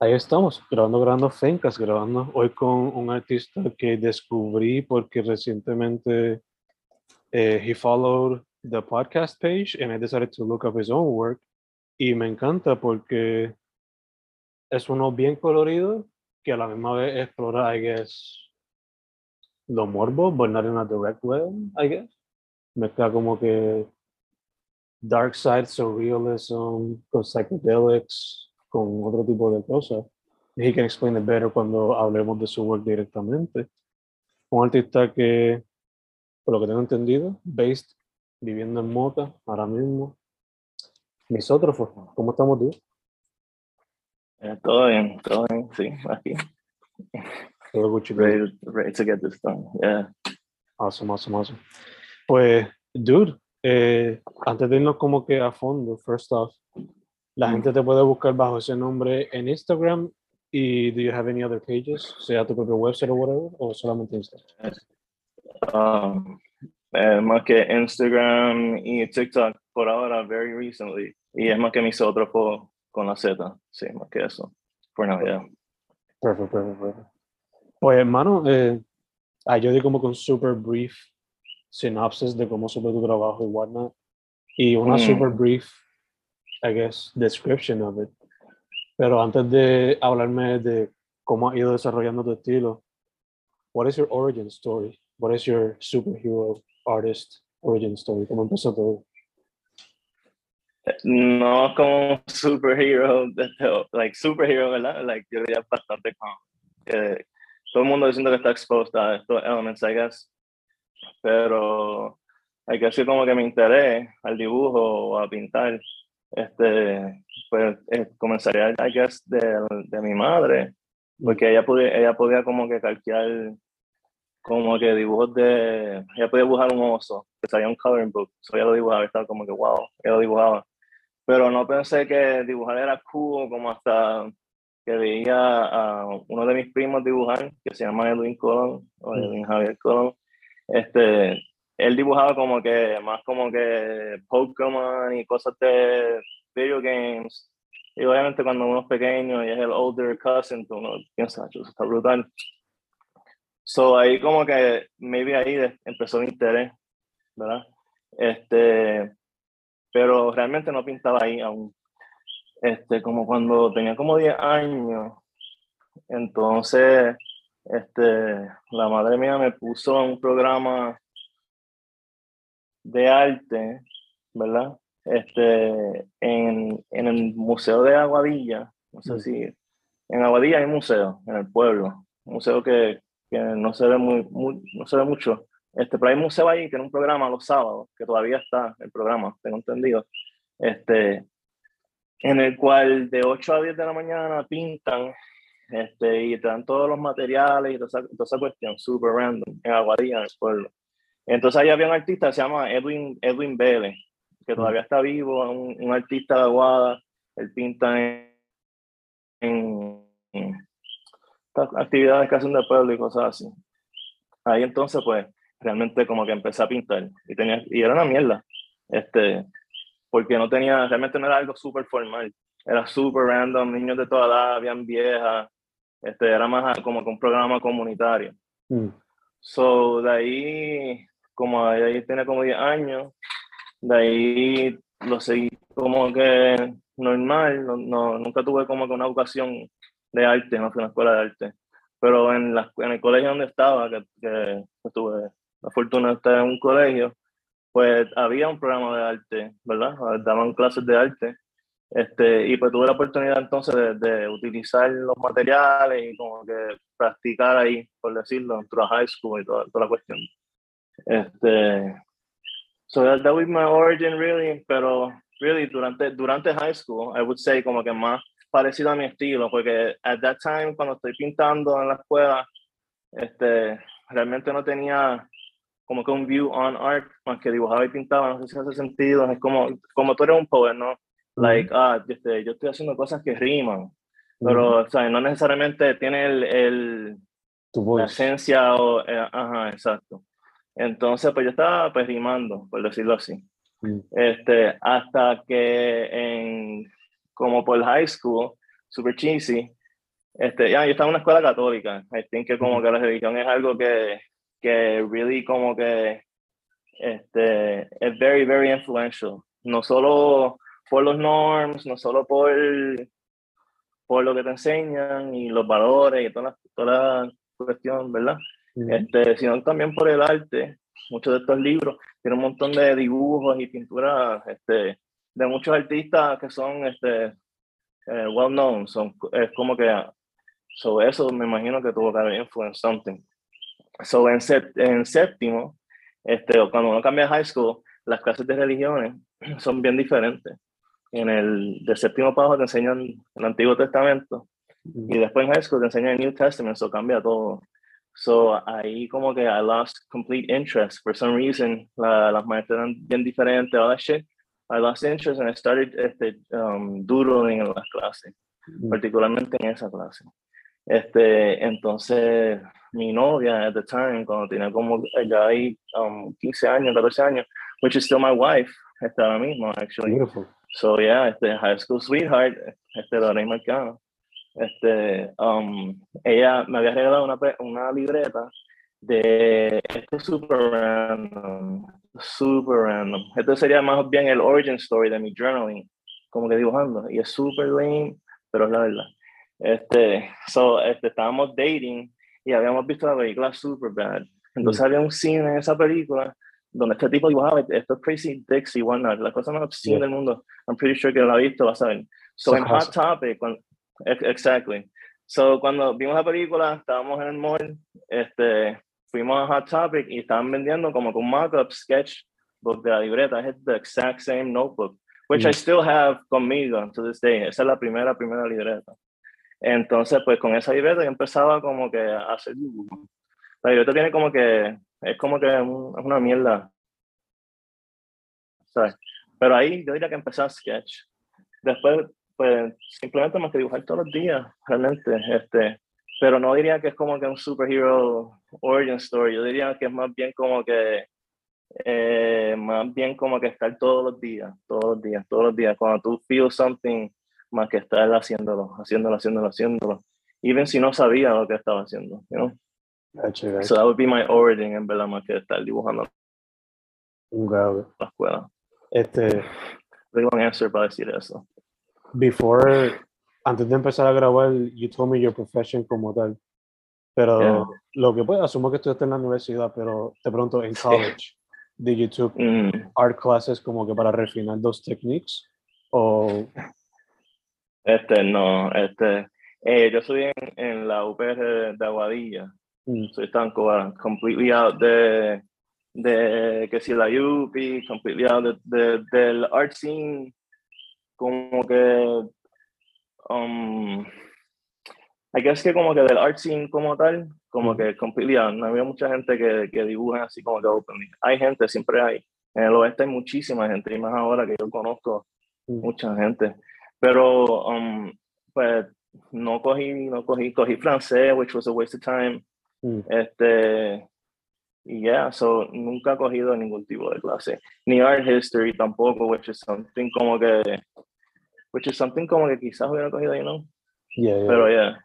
Ahí estamos, grabando, grabando Fencas, grabando hoy con un artista que descubrí porque recientemente eh, he followed the podcast page and I decided to look up his own work y me encanta porque es uno bien colorido que a la misma vez explora, I guess, lo morbo, but not in a direct way, I guess. Mezcla como que dark side surrealism con psychedelics con otro tipo de cosas. He can explain it better cuando hablemos de su work directamente. Un artista que, por lo que tengo entendido, based, viviendo en Moca ahora mismo. Misótrofo, ¿cómo estamos tú? Eh, todo bien, todo bien, sí, aquí. Todo Gucci. Ready, ready to get this done. Yeah. Awesome, awesome, awesome. Pues, dude, eh, antes de irnos como que a fondo, first off, la gente te puede buscar bajo ese nombre en Instagram y do you have any other pages, sea tu propio website o whatever, o solamente Instagram? Um, eh, más que Instagram y TikTok por ahora, very recently. Y es más que mis otros po- con la Z. Sí, más que eso. Now, yeah. Perfecto, perfecto, perfecto. Pues, hermano, eh, ah, yo di como con super brief synopsis de cómo supe tu trabajo y whatnot. Y una Mm. super brief, I guess, description of it. Pero antes de hablarme de cómo has ido desarrollando tu estilo, what is your origin story? What is your superhero artist origin story? ¿Cómo empezó todo? No como superhero, like superhero, ¿verdad? Like, yo diría bastante como que todo el mundo diciendo que está expuesto a estos elements, I guess. Pero hay que decir como que me interés al dibujo o a pintar. Este, pues eh, comenzaría, I guess, de, de mi madre, porque ella podía, ella podía como que calquear como que dibujos de, ella podía dibujar un oso, que salía un coloring book, so ella lo dibujaba, estaba como que wow, ella lo dibujaba pero no pensé que dibujar era cool como hasta que veía a uno de mis primos dibujar, que se llama Edwin Colón, o Mm. Edwin Javier Colón. Este, él dibujaba como que, más como que Pokémon y cosas de video games. Y obviamente cuando uno es pequeño y es el older cousin, tú uno piensa, "Chu, eso está brutal. So ahí como que, maybe ahí empezó mi interés, ¿verdad? Este, pero realmente no pintaba ahí aún. Este, como cuando tenía como 10 años, entonces, este, la madre mía me puso en un programa de arte, ¿verdad? Este, en, en el Museo de Aguadilla, no sé si, en Aguadilla hay museo, en el pueblo, un museo que, que no se ve muy, muy- no se ve mucho, este, pero hay un museo ahí que tiene un programa los sábados, que todavía está el programa, tengo entendido, este, en el cual de 8 a 10 de la mañana pintan este, y te dan todos los materiales y toda esa, toda esa cuestión, super random, en Aguadilla, en el pueblo. Entonces ahí había un artista se llama Edwin, Edwin Vélez, que todavía está vivo, un, un artista de Aguada, él pinta en, en, en estas actividades que hacen de pueblo y cosas así. Ahí entonces, pues, realmente como que empecé a pintar y, tenía, y era una mierda, este, porque no tenía, realmente no era algo súper formal, era súper random, niños de toda edad, habían viejas, este, era más como que un programa comunitario. Mm. So, de ahí, como ahí tenía como 10 años, de ahí lo seguí como que normal, no, no, nunca tuve como que una educación de arte, no fui a una escuela de arte. Pero en, la, en el colegio donde estaba, que, que, tuve la fortuna de estar en un colegio, pues había un programa de arte, ¿verdad? Daban clases de arte. Este, y pues tuve la oportunidad entonces de, de, utilizar los materiales y como que practicar ahí, por decirlo, de high school y toda, toda la cuestión. Este, so that, that was my origin really, pero really durante, durante high school, I would say como que más parecido a mi estilo, porque at that time cuando estoy pintando en la escuela, este, realmente no tenía como que un view on art, más que dibujaba y pintaba, no sé si hace sentido, es como, como tú eres un poet, ¿no? Like, ah, este, yo estoy haciendo cosas que riman, pero, o sea, no necesariamente tiene el, el la esencia o, eh, ajá, exacto. Entonces, pues yo estaba pues rimando, por decirlo así. Este, hasta que en, como por high school, super cheesy, este, ya, yo estaba en una escuela católica. I think que como que la religión es algo que, que really como que este, es very, very influential. No solo por los norms, no solo por, por lo que te enseñan y los valores y toda la, toda la cuestión, ¿verdad? Este, sino también por el arte. Muchos de estos libros tienen un montón de dibujos y pinturas este, de muchos artistas que son este, eh, well known. Son, es como que sobre eso me imagino que tuvo que haber influenced something. So, en, en séptimo, este, cuando uno cambia high school, las clases de religiones son bien diferentes en el de séptimo para te enseñan el Antiguo Testamento y después en high school te enseñan el New Testament, eso cambia todo. So ahí como que I lost complete interest for some reason. La, las maestras eran bien diferentes, all that shit. I lost interest and I started este, um, doodling en las clases, particularmente en esa clase. Este, entonces, mi novia at the time, cuando tenía como ya ahí um, 15 años, 14 años, which is still my wife, está ahora mismo, actually. Beautiful. So, yeah, este, high school sweetheart, este, Lorraine Marcano. Este, um, ella me había regalado una, una libreta de, esto es super random, super random. Esto sería más bien el origin story de mi journaling, como que dibujando, y es super lame, pero es la verdad. Este, so, este, estábamos dating y habíamos visto la película super bad Entonces mm. había un cine en esa película donde este tipo dibujaba esto Crazy Dixie, whatnot, la cosa más obscena del mundo. I'm pretty sure que lo ha visto, vas a ver. So, en Hot Topic, cuando, exactly. So, cuando vimos la película, estábamos en el mall, este, fuimos a Hot Topic y estaban vendiendo como un mock-up sketch book de la libreta. Es the exact same notebook, which I mm. still have conmigo to this day. Esa es la primera, primera libreta. Entonces, pues con esa libreta yo empezaba como que a hacer dibujo. La libreta tiene como que, es como que es una mierda. ¿sabes? Pero ahí yo diría que empecé a sketch. Después, pues simplemente más que dibujar todos los días, realmente. Este, pero no diría que es como que un superhero origin story. Yo diría que es más bien como que, eh, más bien como que estar todos los días, todos los días, todos los días. Cuando tú feel something más que estar haciéndolo, haciéndolo, haciéndolo, haciéndolo. Even si no sabía lo que estaba haciendo, you know? Gotcha, gotcha. So that would be my origin, en verdad, más que estar dibujando wow. la escuela. Este, long answer para decir eso. Before, antes de empezar a grabar, you told me your profession como tal. Pero Yeah. lo que pues, asumo que estudiaste en la universidad, pero te pregunto, en college, did you took Mm, art classes como que para refinar those techniques? O, Este, no, este, eh, yo soy en, en la UPR de Aguadilla, mm, soy tan completely out de, de que si la UPI, completely out de, de- del art scene, como que, um, I guess que como que del art scene como tal, como que completely no había mucha gente que, que dibuja así como que openly. Hay gente, siempre hay. En el oeste hay muchísima gente, y más ahora que yo conozco mucha gente. Pero, um, pues, no cogí, no cogí, cogí francés, which was a waste of time. mm, Este, yeah, so nunca he cogido ningún tipo de clase. Ni art history tampoco, which is something como que, which is something como que quizás hubiera cogido, you know. Yeah, yeah. Pero yeah,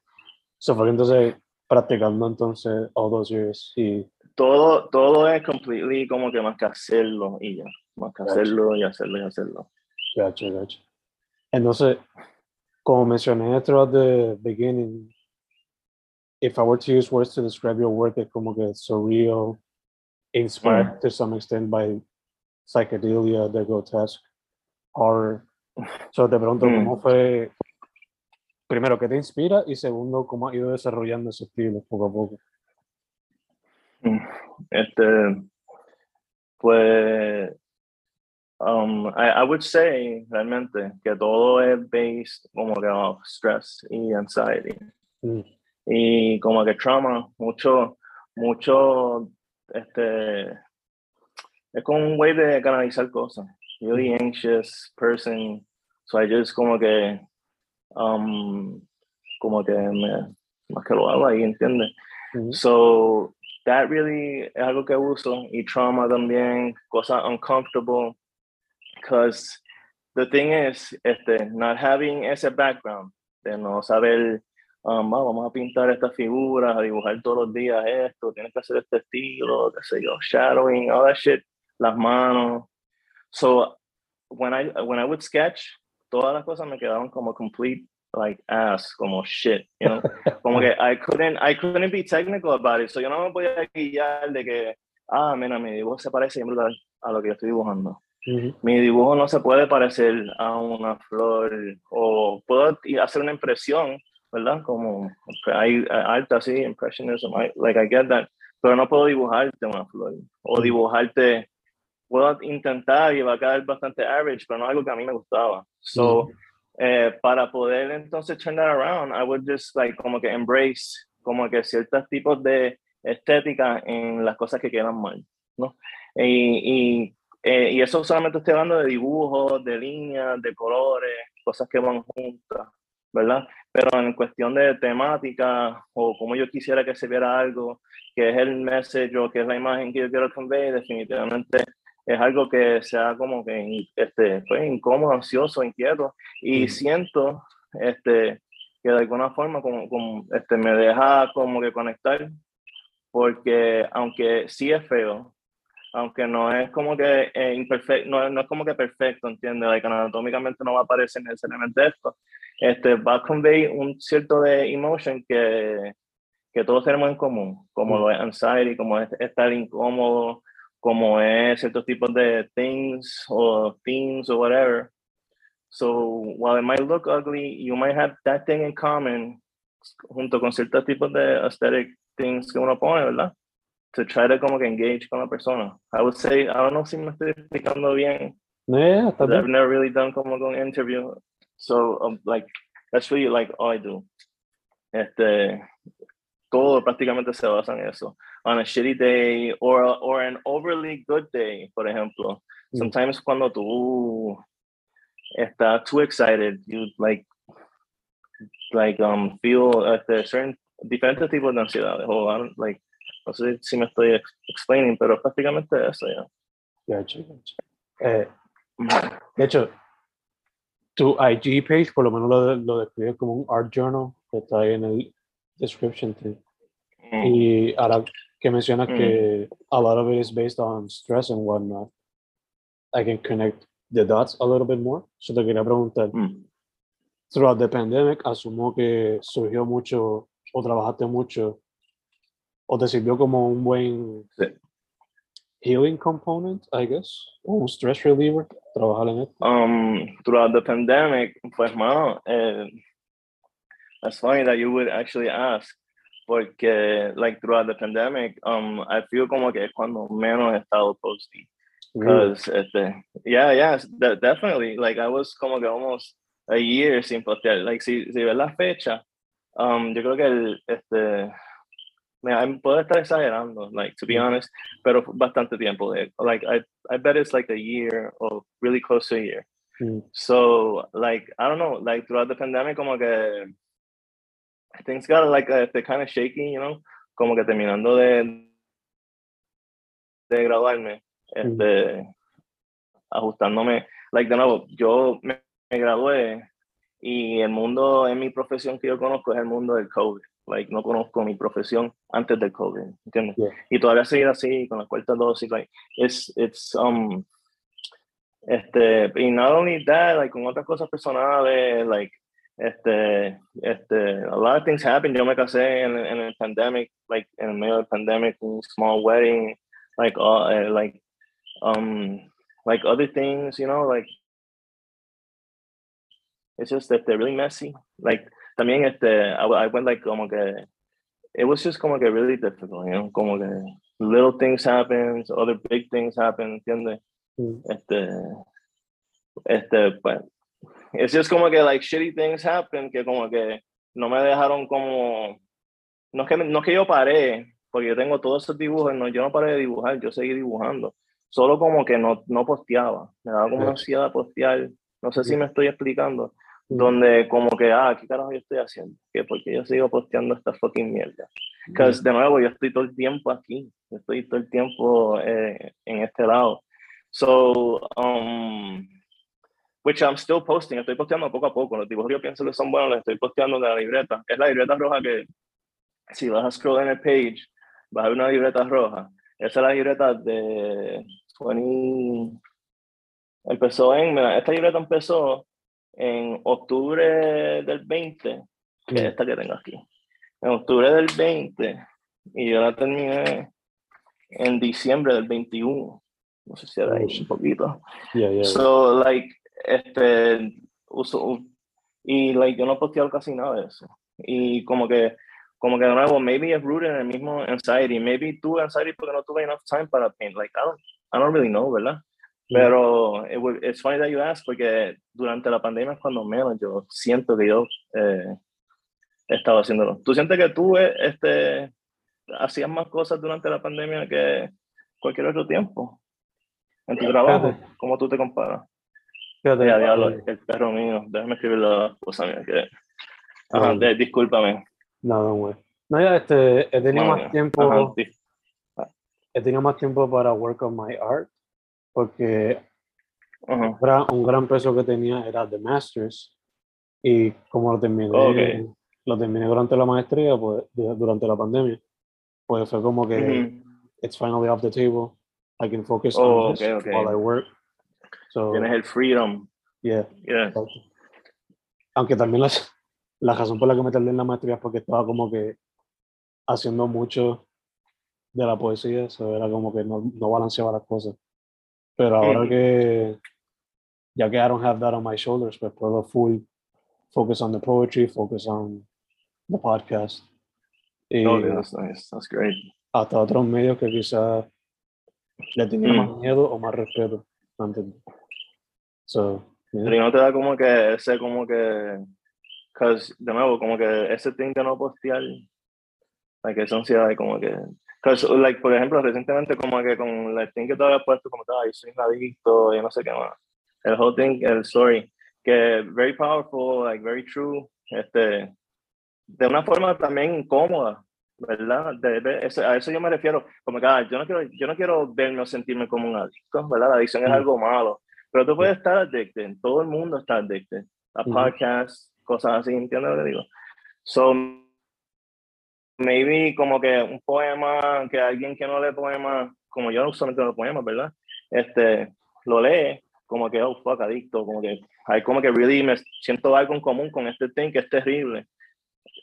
So fue entonces practicando entonces all those years y todo, todo es completely como que más que hacerlo y ya. Más que Gotcha. hacerlo y hacerlo y hacerlo. Gotcha, gotcha. Entonces, como mencioné throughout the beginning, if I were to use words to describe your work, es como que surreal, inspired to some extent by psychedelia, the grotesque, horror. So te pregunto, Mm. ¿cómo fue, primero, qué te inspira? Y segundo, ¿cómo ha ido desarrollando ese estilo poco a poco? Este, pues, um, I, I would say realmente que todo es based como que off stress y anxiety. Mm. y como que trauma, mucho, mucho, este, es como un way de canalizar cosas. Really anxious person, so I just como que, um, como que me, más que lo hago ahí, ¿entiendes? Ujú. So that really es algo que uso y trauma también, cosas uncomfortable, because the thing is, este, not having ese background, de no saber, um, ah, vamos a pintar estas figuras, a dibujar todos los días esto, tienes que hacer este estilo, qué sé yo, shadowing, all that shit, las manos. So when I when I would sketch, todas las cosas me quedaban como complete like ass, como shit, you know. Como que I couldn't, I couldn't be technical about it. So yo no me podía guiar de que, ah, mira, mi dibujo se parece a lo que yo estoy dibujando. Ujú. Mi dibujo no se puede parecer a una flor o puedo hacer una impresión, ¿verdad? Como hay arte así, impressionism, I- like I get that, pero no puedo dibujarte una flor o dibujarte, puedo intentar y va a quedar bastante average, pero no es algo que a mí me gustaba. So, eh, para poder entonces turn that around, I would just like como que embrace como que ciertos tipos de estética en las cosas que quedan mal, ¿no? Y, y, eh, y eso solamente estoy hablando de dibujos, de líneas, de colores, cosas que van juntas, ¿verdad? Pero en cuestión de temática o como yo quisiera que se viera algo, que es el message o que es la imagen que yo quiero convey, definitivamente es algo que sea como que este, pues, incómodo, ansioso, inquieto y siento este, que de alguna forma como, como, este, me deja como que conectar porque aunque sí es feo, aunque no es como que eh, imperfecto, no, no es como que perfecto, ¿entiendes? Like, anatómicamente no va a aparecer necesariamente esto, este, va a convey un cierto de emotion que, que todos tenemos en común, como Mm. lo es anxiety, como es estar incómodo, como es ciertos tipos de things o themes o whatever. So while it might look ugly, you might have that thing in common junto con ciertos tipos de aesthetic things que uno pone, ¿verdad? To try to como que engage con la persona. I would say, I don't know si me estoy explicando bien, Yeah, está I've never really done como un interview. So, um, like, that's really like all I do. Este, todo prácticamente se basa en eso. On a shitty day or, or an overly good day, por ejemplo. Mm. Sometimes cuando tú estás too excited, you like, like, um, feel este, certain, diferentes tipos de ansiedades. O, don't- like, no sé si me estoy ex- explaining, pero prácticamente eso, ya. Gotcha, gotcha. Eh, de hecho, tu IG page por lo menos lo, lo describe como un art journal que está ahí en el description. thing. Mm. Y ahora que mencionas Mm. que a lot of it is based on stress and whatnot, I can connect the dots a little bit more. So te quería preguntar, Mm. throughout the pandemic, asumo que surgió mucho o trabajaste mucho o te sirvió como un buen Sí. healing component, I guess, o un stress reliever, trabajar en esto. um throughout the pandemic pues mano eh, that's funny that you would actually ask porque like throughout the pandemic um I feel como que es cuando menos he estado posting Really? because este, yeah yeah de- definitely like I was como que almost a year sin postear like si, si ves la fecha um yo creo que el este Mira, puedo estar exagerando, like, to be Mm. honest, pero bastante tiempo. eh, Like, I, I bet it's like a year or really close to a year. Mm. So, like, I don't know, like throughout the pandemic, como que things got like uh, they're kind of shaky, you know, como que terminando de de graduarme, este, ajustándome, like de nuevo, yo me, me, gradué y el mundo en mi profesión que yo conozco es el mundo del COVID. Like, no conozco mi profesión antes del COVID, ¿entiendes? Yeah. Y todavía seguir así, con la cuarta dosis, like, it's, it's, um, este, y not only that, like, con otras cosas personales, like, este, este, a lot of things happened. Yo me casé en, en el pandemic, like, en el medio del pandemic, small wedding, like, uh, uh, like, um, like other things, you know, like, it's just that they're really messy. Like, también, este, I, I went like, como que, it was just como que really difficult, you know, como que little things happen, other big things happen, ¿entiendes? Mm. Este, este, pues, it's just como que like shitty things happen que como que no me dejaron como, no es que, no es que yo paré, porque yo tengo todos esos dibujos, no, yo no paré de dibujar, yo seguí dibujando, solo como que no, no posteaba, me daba como ansiedad postear, no sé si me estoy explicando, donde como que, ah, ¿qué carajo yo estoy haciendo? ¿Qué? Porque yo sigo posteando esta fucking mierda. Porque de nuevo, yo estoy todo el tiempo aquí, yo estoy todo el tiempo eh, en este lado. So, um, which I'm still posting, estoy posteando poco a poco. Los dibujos que yo pienso que son buenos los estoy posteando de la libreta. Es la libreta roja que, si vas a scroll en el page, vas a ver una libreta roja. Esa es la libreta de 20. Empezó en. Esta libreta empezó en octubre del 20, que es esta que tengo aquí. En octubre del 20, y yo la terminé en diciembre del 21. No sé si era ahí un poquito. Yeah, yeah. So, like, este, uso, y, like, yo no he posteado casi nada de eso. Y como que, como que de nuevo, maybe es rooted en el mismo anxiety. Maybe tuve anxiety porque no tuve enough time para paint. Like, I don't, I don't really know, ¿verdad? Mm. Pero it would- it's funny that you ask porque durante la pandemia es cuando menos yo siento que yo eh, estaba haciéndolo. ¿Tú sientes que tú eh, este, hacías más cosas durante la pandemia que cualquier otro tiempo? En tu trabajo. ¿cómo tú te comparas? Fíjate, Ya, diablo, el perro mío, déjame escribir la cosa mía. Que... Ajá, Um, de- discúlpame. No, no, güey. No, ya, este, he tenido Madre más mía. tiempo, Ajá, di- he tenido más tiempo para work on my art, porque ajá. un gran, un gran peso que tenía era The Masters, y como lo terminé, Ok. lo terminé durante la maestría, pues, durante la pandemia, pues fue como que Ujú. it's finally off the table, I can focus Oh, on this okay, okay. while I work. So, Tienes el freedom. yeah. Yeah. Aunque también las, la razón por la que me tardé en la maestría es porque estaba como que haciendo mucho de la poesía, eso era como que no, no balanceaba las cosas. Pero ahora Ujú. que, ya que I don't have that on my shoulders, pues puedo full focus on the poetry, focus on the podcast. Y Oh, yeah, that's nice. That's great. hasta otros medios que quizás le tenía Mm. más miedo o más respeto antes. So, yeah. Pero no te da como que ese, como que, cause, de nuevo, como que ese thing de no postear, like, esa ansiedad de como que, cause, like, por ejemplo, recientemente como que con el thing que te había puesto, como que, ay, soy un adicto, y no sé qué más, el whole thing, el story, que very powerful, like, very true, este, de una forma también incómoda, ¿verdad? De, de- eso- a eso yo me refiero, como que, ah, yo no quiero, yo no quiero verme o sentirme como un adicto, ¿verdad? La adicción es Mm. algo malo, pero tú puedes estar addicted, todo el mundo está addicted a podcasts, cosas así, ¿entiendes lo que digo? So, maybe como que un poema, que alguien que no lee poemas, como yo usualmente no leo poemas, ¿verdad? Este, lo lee, como que, oh, fuck, adicto, como que hay como que really me siento algo en común con este thing que es terrible.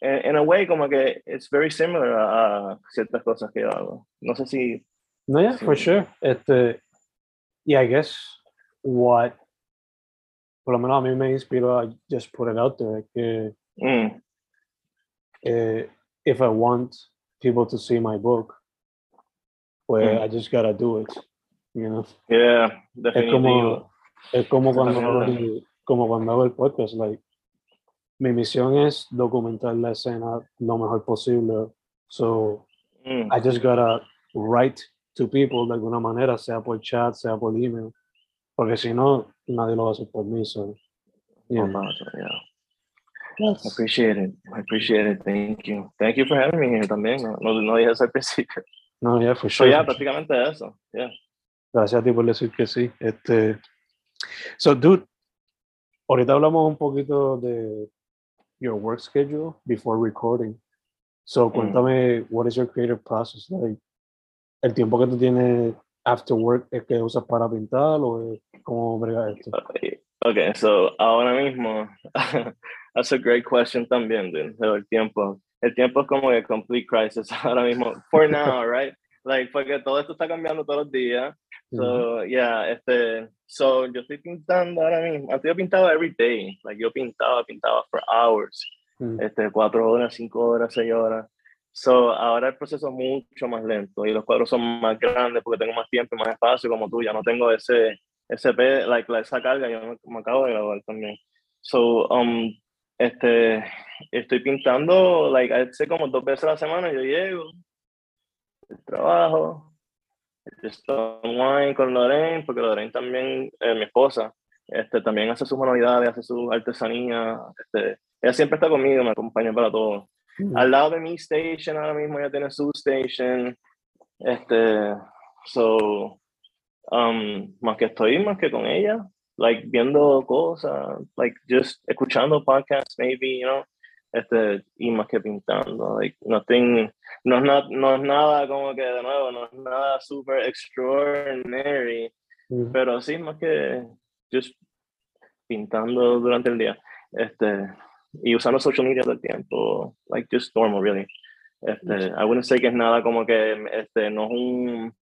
En in a way, como que it's very similar a, a ciertas cosas que yo hago. No sé si... No, yeah, for Sí. sure. Este, y I guess what, por lo menos a mí me inspiró a just put it out there, que mm, eh, if I want people to see my book, pues Mm. I just gotta do it, you know. yeah, Es definitivo. como, es como Eso cuando, hago también. el- como cuando hago el podcast, like, mi misión es documentar la escena lo mejor posible, so Mm, I just gotta write to people de alguna manera, sea por chat, sea por email, porque si no, nadie lo va a hacer por mí. So, yeah, oh, no, yeah. I that's- appreciate it. I appreciate it. Thank you. Thank you for having me here también. No, no, no dije eso al principio. No, yeah, for So, sure. yeah, for sure. prácticamente eso. Yeah. Gracias a ti por decir que sí. Este, so, dude, ahorita hablamos un poquito de your work schedule before recording. So, cuéntame, what is your creative process like? ¿El tiempo que tú tienes after work es que usas para pintar o es cómo brega esto? Okay, okay, so ahora mismo, that's a great question también, dude, de el tiempo. El tiempo es como que complete crisis ahora mismo, for now, right? Like, porque todo esto está cambiando todos los días. So, yeah, este, so yo estoy pintando ahora mismo. Antes yo pintaba every day. Like, yo pintaba, pintaba for hours. Este, cuatro horas, cinco horas, seis horas. So, ahora el proceso es mucho más lento y los cuadros son más grandes porque tengo más tiempo y más espacio como tú. Ya no tengo ese, pe- like, la- esa carga. Yo me, me acabo de graduar también. So, um, este, estoy pintando, like, say como dos veces a la semana. Yo llego, el trabajo, estoy online con Lorraine, porque Lorraine también, eh, mi esposa, este, también hace sus manualidades, hace su artesanía. Este, ella siempre está conmigo, me acompaña para todo. mm, Al lado de mi station, ahora mismo ella tiene su station. Este, so, um, más que estoy, más que con ella, like, viendo cosas, like, just escuchando podcasts, maybe, you know, este, y más que pintando, like, nothing, no es, na- no es nada como que, de nuevo, no es nada super extraordinary, mm. pero sí, más que just pintando durante el día. Este, y usando social media todo el tiempo, like just normal, really. Este, I wouldn't say que es nada como que este, no es un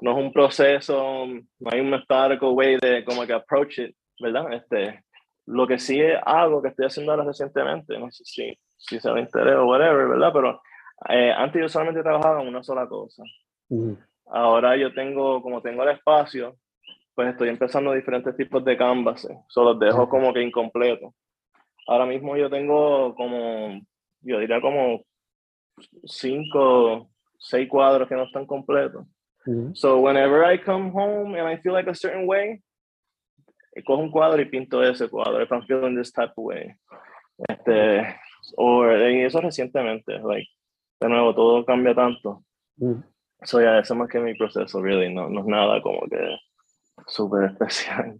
no es un proceso, no hay un methodical way de como que approach it, ¿verdad? Este, lo que sí es algo que estoy haciendo ahora recientemente, no sé si, si se me interesa o whatever, ¿verdad? Pero eh, antes yo solamente trabajaba en una sola cosa. Mm, Ahora yo tengo, como tengo el espacio, pues estoy empezando diferentes tipos de canvases. Solo los dejo Ujú. como que incompletos. Ahora mismo yo tengo como, yo diría como cinco, seis cuadros que no están completos. So whenever I come home and I feel like a certain way, cojo un cuadro y pinto ese cuadro. If I'm feeling this type of way. Este, o y eso recientemente, like, de nuevo, todo cambia tanto. Mm. So yeah, eso más que mi proceso, really, no, no es nada como que súper especial.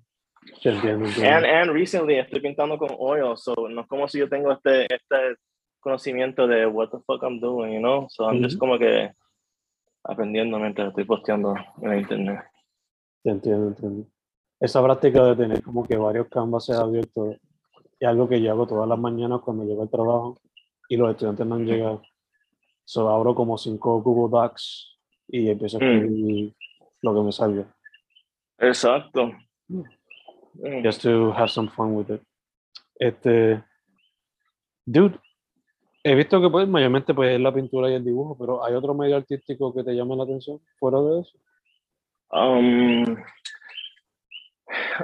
Te entiendo, entiendo. And, and recently estoy pintando con oil, so no es como si yo tengo este, este conocimiento de what the fuck I'm doing, you know? So I'm just Ujú. como que aprendiendo mientras estoy posteando en internet. Te entiendo, entiendo. Esa práctica de tener como que varios canvases abiertos es algo que yo hago todas las mañanas cuando llego al trabajo y los estudiantes no han llegado. So abro como cinco Google Docs y empiezo a Mm. escribir lo que me salga. Exacto. Mm. Mm. Just to have some fun with it. Este, dude, he visto que pues mayormente pues es la pintura y el dibujo, pero ¿hay otro medio artístico que te llame la atención fuera de eso? Um,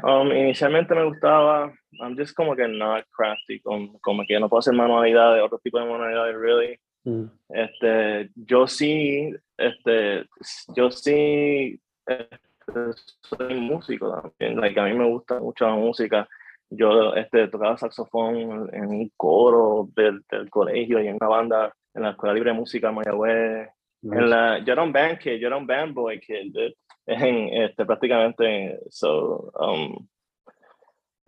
um, inicialmente me gustaba, I'm just como que not crafty, como, como que no puedo hacer manualidades, otro tipo de manualidades, really. Mm, Este, yo sí, este, yo sí, este, soy músico también, like, a mí me gusta mucho la música. Yo este, tocaba saxofón en un coro del, del colegio y en una banda en la Escuela Libre de Música de Mayagüez. nice. En la, yo era un band kid, yo era un band boy kid, dude. En, este, prácticamente, so, um,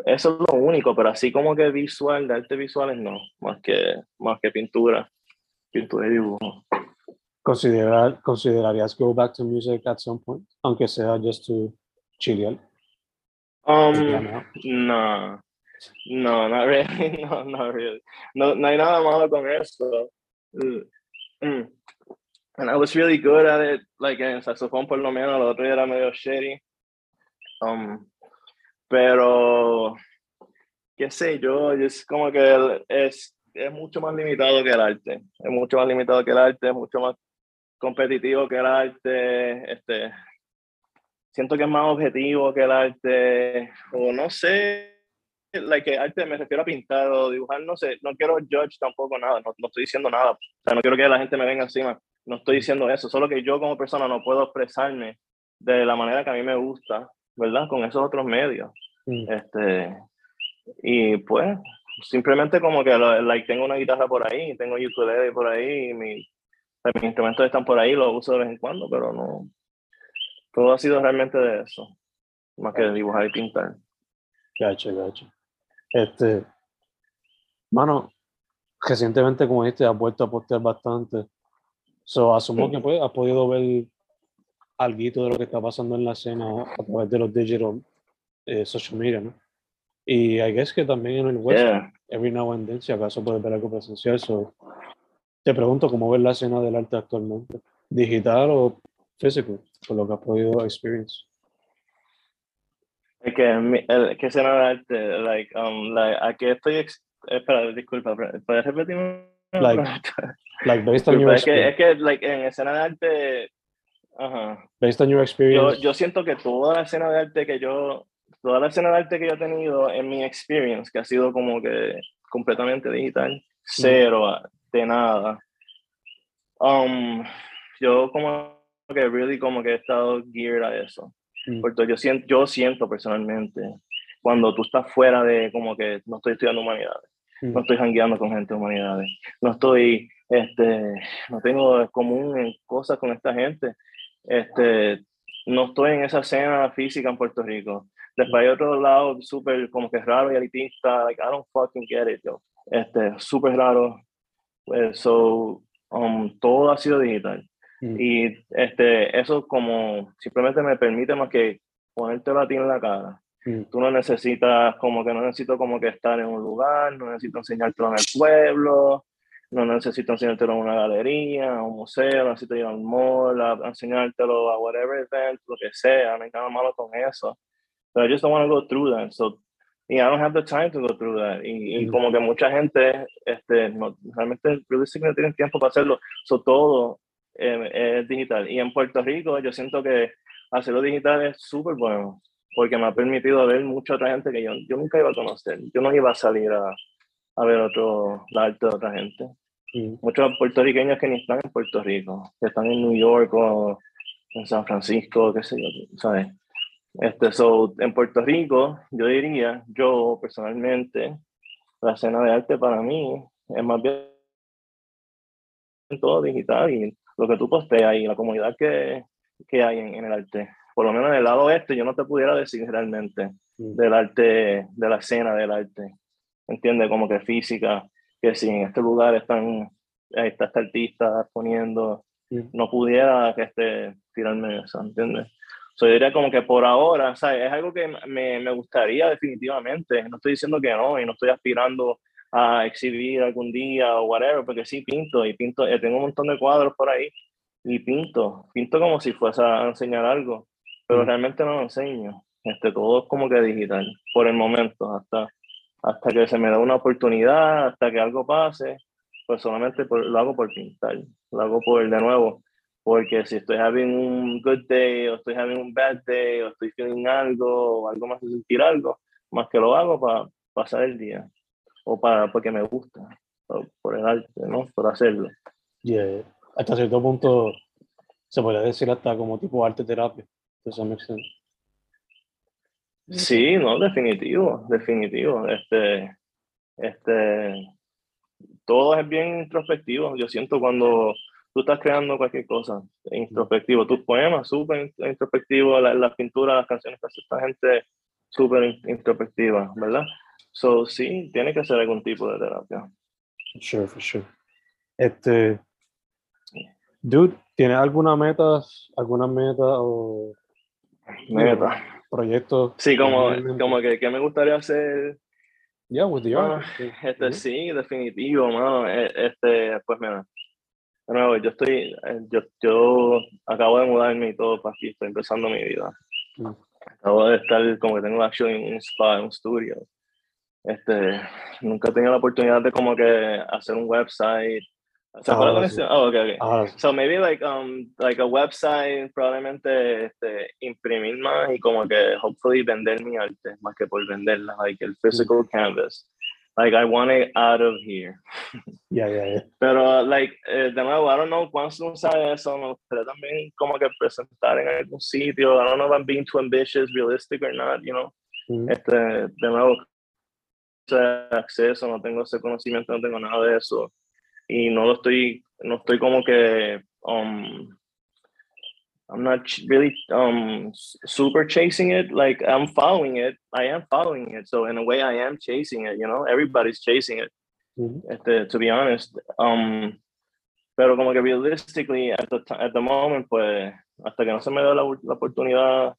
eso es lo único, pero así como que visual, de arte visuales, no, más que, más que pintura, pintura y dibujo. Considerar, ¿Considerarías go back to music at some point? Aunque sea just to chill. Um, no, no, not really, no, not really. No, no hay nada malo con eso. Mm, mm. And I was really good at it, like en saxofón por lo menos, el otro era medio shitty. Um, pero, qué sé yo, es como que es, es mucho más limitado que el arte. Es mucho más limitado que el arte, es mucho más competitivo que el arte. Este, siento que es más objetivo que el arte, o no sé, like, arte me refiero a pintar o dibujar, no sé, no quiero judge tampoco nada, no, no estoy diciendo nada, o sea, no quiero que la gente me venga encima, no estoy diciendo eso, solo que yo como persona no puedo expresarme de la manera que a mí me gusta, ¿verdad? Con esos otros medios. Mm, Este, y pues, simplemente como que like, tengo una guitarra por ahí, tengo ukulele por ahí, mi, mis instrumentos están por ahí, los uso de vez en cuando, pero no. Todo ha sido realmente de eso, más que de dibujar y pintar. Gacho, gacho. Este, mano, recientemente, como dijiste, has vuelto a postear bastante. So, asumo que pues, has podido ver algo de lo que está pasando en la escena a través de los digital eh, social media, ¿no? Y I guess que también en el web, Yeah. every now and then, si acaso puedes ver algo presencial. So, te pregunto cómo ves la escena del arte actualmente, digital o físico, por lo que has podido experience. Que, que escena de arte, like, um, like, ¿a qué estoy? ex- Espera, disculpa, ¿puedes repetirme? Like? Like based on your es que, experience, es que like, en escena de arte, ajá, based on your yo, experience, yo siento que toda la escena de arte que yo, toda la escena de arte que yo he tenido en mi experience, que ha sido como que completamente digital, cero, de nada. Um, yo como que really como que he estado geared a eso. Mm. Porque yo siento, yo siento personalmente, cuando tú estás fuera de como que no estoy estudiando humanidades, Mm. no estoy jangueando con gente de humanidades, no estoy, este, no tengo común en cosas con esta gente, este, no estoy en esa escena física en Puerto Rico. Después hay otro lado súper como que raro y elitista, like, I don't fucking get it, yo. Este, súper raro. Pues, so, um, todo ha sido digital. Mm. Y este, eso como simplemente me permite más que ponértelo a ti en la cara. Mm. Tú no necesitas, como que no necesito como que estar en un lugar, no necesito enseñártelo en el pueblo, no necesito enseñártelo en una galería, a un museo, no necesito ir al mall, a, a enseñártelo a whatever event, lo que sea, no hay nada malo con eso. Pero I just don't want to go through that. So, y I don't have the time to go through that. Y, y Mm. como que mucha gente, este, no, realmente, no tienen tiempo para hacerlo. So, todo eh, es digital. Y en Puerto Rico, yo siento que hacerlo digital es súper bueno, porque me ha permitido ver mucha otra gente que yo, yo nunca iba a conocer. Yo no iba a salir a, a ver otro, la arte de otra gente. Muchos puertorriqueños que ni están en Puerto Rico, que están en New York o en San Francisco, qué sé yo, ¿sabes? Este, so, en Puerto Rico, yo diría, yo personalmente, la escena de arte para mí es más bien todo digital y lo que tú posteas y la comunidad que, que hay en, en el arte. Por lo menos en el lado este, yo no te pudiera decir realmente Mm. del arte, de la escena del arte. ¿Entiendes? Como que física, que si en este lugar están, está este artista poniendo, Mm. no pudiera que este, tirarme eso, ¿entiendes? So, yo diría como que por ahora, ¿sabes? Es algo que me, me gustaría definitivamente. No estoy diciendo que no, y no estoy aspirando a exhibir algún día o whatever, porque sí pinto y pinto, eh, tengo un montón de cuadros por ahí y pinto, pinto como si fuese a enseñar algo, pero realmente no lo enseño. Este, todo es como que digital, por el momento, hasta, hasta que se me da una oportunidad, hasta que algo pase, pues solamente por- lo hago por pintar, lo hago por de nuevo, porque si estoy having un good day, o estoy having un bad day, o estoy feeling algo, o algo más de sentir algo, más que lo hago para pasar el día, o para porque me gusta, por el arte, ¿no? Por hacerlo. Yeah. Hasta cierto punto se podría decir hasta como tipo arte terapia. Sí, no, definitivo, definitivo. Este, este, todo es bien introspectivo. Yo siento cuando tú estás creando cualquier cosa, introspectivo. Tus poemas, súper introspectivos, la- las pinturas, las canciones que hace esta gente, súper in- introspectiva, ¿verdad? So, sí, tiene que ser algún tipo de terapia. Sure, for sure. Este, dude, ¿tienes alguna meta, alguna meta o Meta. proyecto? Sí, como, como que, que me gustaría hacer Yeah, with the Mano, art. Este, sí, definitivo, mano. E- Este, pues mira, de nuevo, yo estoy, eh, yo, yo acabo de mudarme y todo para aquí, estoy empezando mi vida. Mm. Acabo de estar, como que tengo actually un spa, un estudio. Este, nunca he tenido la oportunidad de como que hacer un website. ¿Se acuerdan Ahora sí. Oh, okay, okay. Ahora. So maybe like um like a website, probablemente este, imprimir más y como que hopefully vender mi arte más que por venderla, like el physical canvas. Like I want it out of here. Yeah, yeah, yeah. Pero like eh, de nuevo, I don't know cuándo se usa eso, me gustaría también como que presentar en algún sitio. I don't know if I'm being too ambitious, realistic or not, you know. Ujú. Este, de nuevo, acceso, no tengo ese conocimiento, no tengo nada de eso. y no lo estoy, no estoy como que, um, I'm not really um super chasing it. Like I'm following it. I am following it. So in a way, I am chasing it. You know, everybody's chasing it. Este, to be honest. Um, pero como que realistically, at the, at the moment, pues, hasta que no se me dé la, la oportunidad,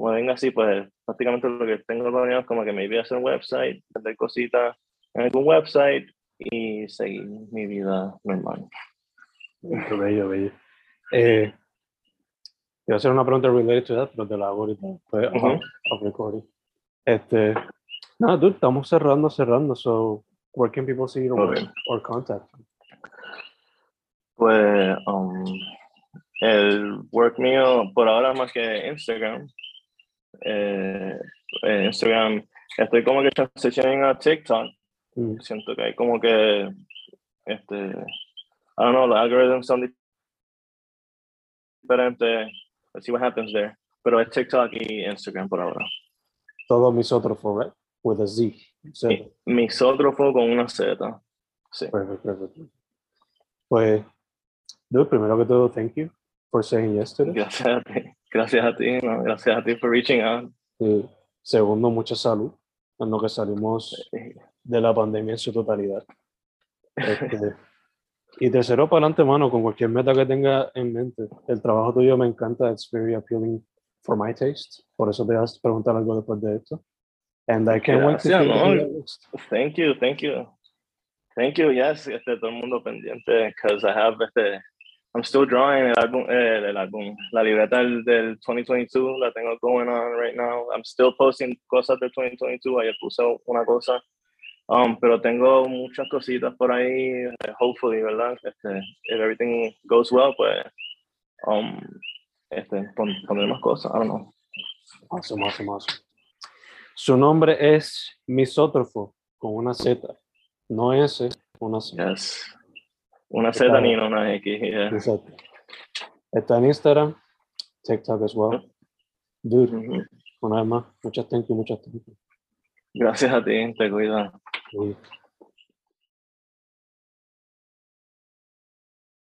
como venga así, pues, prácticamente lo que tengo planeado es como que maybe hacer un website, vender cositas en algún website y seguir mi vida normal. Qué bello, bello. Eh, voy a hacer una pregunta related to that, pero te la hago ahorita. Pues, off recording. Este, no, dude, estamos cerrando, cerrando. So, where can people see your work Ok. or contact? you? Pues um, el work mío por ahora más que Instagram. Eh, eh, Instagram, estoy como que transitioning a TikTok. Mm, Siento que hay como que, este, I don't know, los algorithms son diferentes. Let's see what happens there. Pero es TikTok y Instagram por ahora. Todo misótrofo, right? With a Z. Z. Mi- Misótrofo con una Z. Sí. Perfect, perfect. Pues, dude, primero que todo, thank you for saying yes to this. Gracias. Gracias a ti. no, gracias a ti por reaching out. Y segundo, mucha salud, lo que salimos de la pandemia en su totalidad. Este, y tercero, para adelante, mano, con cualquier meta que tenga en mente. El trabajo tuyo me encanta, it's very appealing for my taste. Por eso te vas a preguntar algo después de esto. And I can't wait to no. Thank you, thank you. Thank you, yes, este, todo el mundo pendiente, because I have, este, I'm still drawing el álbum, eh, el álbum, la libreta del, del 2022, la tengo going on right now. I'm still posting cosas del 2022, ayer puse una cosa, um, pero tengo muchas cositas por ahí, eh, hopefully, ¿verdad? Este, if everything goes well, pues, um, este, pon, pondré más cosas, I don't know. Awesome, awesome, awesome. Su nombre es Misótrofo, con una Z. No S, una Z. Yes. Una Z ni una X, yeah. Exacto. Está en Instagram, TikTok as well. Dude, una vez más, muchas thank you, muchas thank you. Gracias a ti, te cuidas. Y